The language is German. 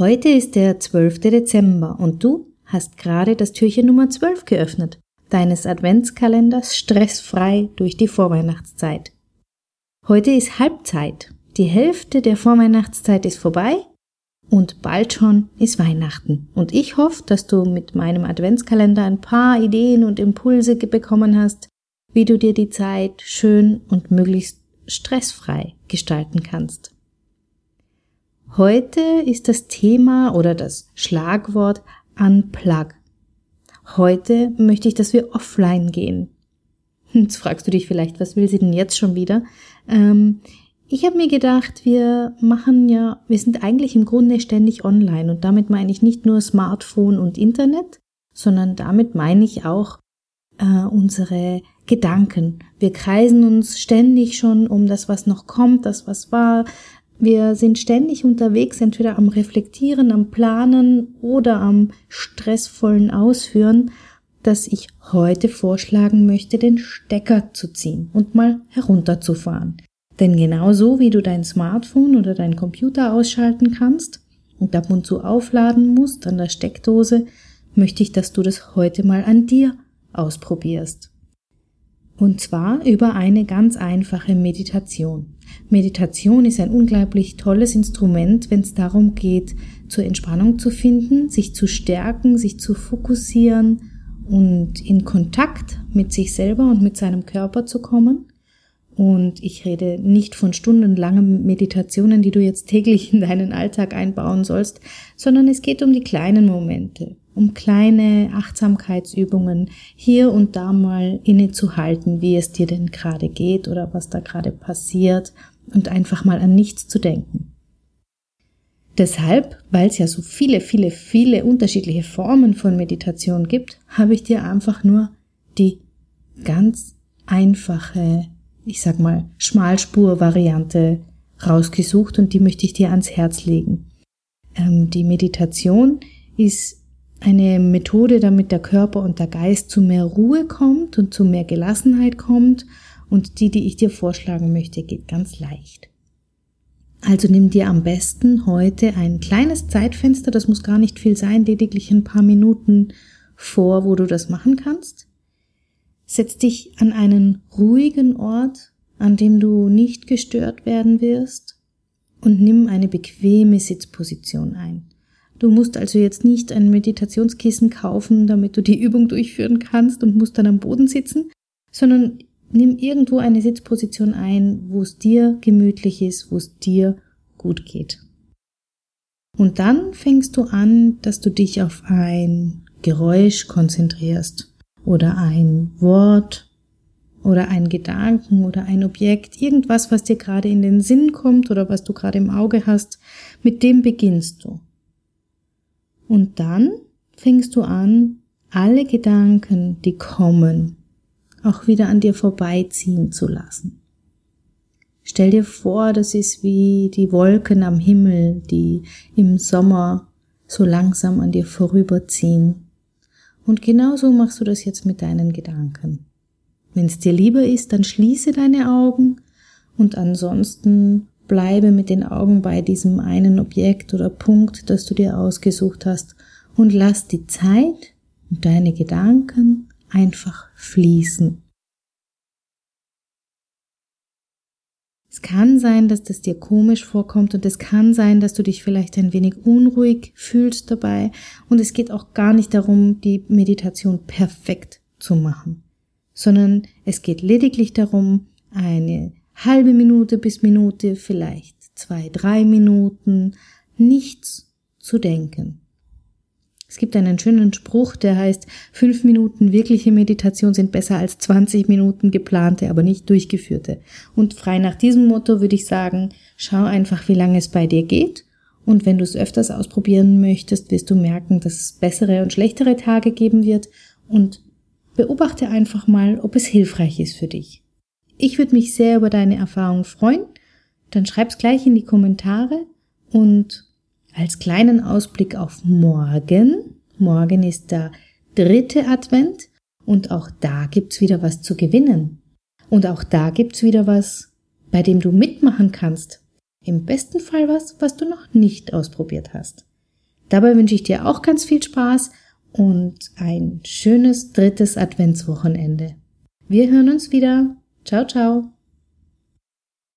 Heute ist der 12. Dezember und du hast gerade das Türchen Nummer 12 geöffnet, deines Adventskalenders stressfrei durch die Vorweihnachtszeit. Heute ist Halbzeit. Die Hälfte der Vorweihnachtszeit ist vorbei und bald schon ist Weihnachten. Und ich hoffe, dass du mit meinem Adventskalender ein paar Ideen und Impulse bekommen hast, wie du dir die Zeit schön und möglichst stressfrei gestalten kannst. Heute ist das Thema oder das Schlagwort Unplug. Heute möchte ich, dass wir offline gehen. Jetzt fragst du dich vielleicht, was will sie denn jetzt schon wieder? Ähm, ich habe mir gedacht, wir machen ja, wir sind eigentlich im Grunde ständig online und damit meine ich nicht nur Smartphone und Internet, sondern damit meine ich auch äh, unsere Gedanken. Wir kreisen uns ständig schon um das, was noch kommt, das, was war, wir sind ständig unterwegs, entweder am Reflektieren, am Planen oder am stressvollen Ausführen, dass ich heute vorschlagen möchte, den Stecker zu ziehen und mal herunterzufahren. Denn genauso wie du dein Smartphone oder dein Computer ausschalten kannst und ab und zu aufladen musst an der Steckdose, möchte ich, dass du das heute mal an dir ausprobierst. Und zwar über eine ganz einfache Meditation. Meditation ist ein unglaublich tolles Instrument, wenn es darum geht, zur Entspannung zu finden, sich zu stärken, sich zu fokussieren und in Kontakt mit sich selber und mit seinem Körper zu kommen. Und ich rede nicht von stundenlangen Meditationen, die du jetzt täglich in deinen Alltag einbauen sollst, sondern es geht um die kleinen Momente, um kleine Achtsamkeitsübungen, hier und da mal innezuhalten, wie es dir denn gerade geht oder was da gerade passiert und einfach mal an nichts zu denken. Deshalb, weil es ja so viele, viele, viele unterschiedliche Formen von Meditation gibt, habe ich dir einfach nur die ganz einfache, ich sag mal, Schmalspur-Variante rausgesucht und die möchte ich dir ans Herz legen. Ähm, die Meditation ist eine Methode, damit der Körper und der Geist zu mehr Ruhe kommt und zu mehr Gelassenheit kommt. Und die, die ich dir vorschlagen möchte, geht ganz leicht. Also nimm dir am besten heute ein kleines Zeitfenster, das muss gar nicht viel sein, lediglich ein paar Minuten vor, wo du das machen kannst. Setz dich an einen ruhigen Ort, an dem du nicht gestört werden wirst und nimm eine bequeme Sitzposition ein. Du musst also jetzt nicht ein Meditationskissen kaufen, damit du die Übung durchführen kannst und musst dann am Boden sitzen, sondern nimm irgendwo eine Sitzposition ein, wo es dir gemütlich ist, wo es dir gut geht. Und dann fängst du an, dass du dich auf ein Geräusch konzentrierst oder ein Wort oder ein Gedanken oder ein Objekt, irgendwas, was dir gerade in den Sinn kommt oder was du gerade im Auge hast, mit dem beginnst du. Und dann fängst du an, alle Gedanken, die kommen, auch wieder an dir vorbeiziehen zu lassen. Stell dir vor, das ist wie die Wolken am Himmel, die im Sommer so langsam an dir vorüberziehen. Und genauso machst du das jetzt mit deinen Gedanken. Wenn es dir lieber ist, dann schließe deine Augen und ansonsten Bleibe mit den Augen bei diesem einen Objekt oder Punkt, das du dir ausgesucht hast und lass die Zeit und deine Gedanken einfach fließen. Es kann sein, dass das dir komisch vorkommt und es kann sein, dass du dich vielleicht ein wenig unruhig fühlst dabei und es geht auch gar nicht darum, die Meditation perfekt zu machen, sondern es geht lediglich darum, eine halbe Minute bis Minute, vielleicht zwei, drei Minuten, nichts zu denken. Es gibt einen schönen Spruch, der heißt, fünf Minuten wirkliche Meditation sind besser als 20 Minuten geplante, aber nicht durchgeführte. Und frei nach diesem Motto würde ich sagen, schau einfach, wie lange es bei dir geht. Und wenn du es öfters ausprobieren möchtest, wirst du merken, dass es bessere und schlechtere Tage geben wird. Und beobachte einfach mal, ob es hilfreich ist für dich. Ich würde mich sehr über deine Erfahrung freuen. Dann schreib's gleich in die Kommentare und als kleinen Ausblick auf morgen. Morgen ist der dritte Advent und auch da gibt's wieder was zu gewinnen. Und auch da gibt's wieder was, bei dem du mitmachen kannst. Im besten Fall was, was du noch nicht ausprobiert hast. Dabei wünsche ich dir auch ganz viel Spaß und ein schönes drittes Adventswochenende. Wir hören uns wieder. Ciao, ciao.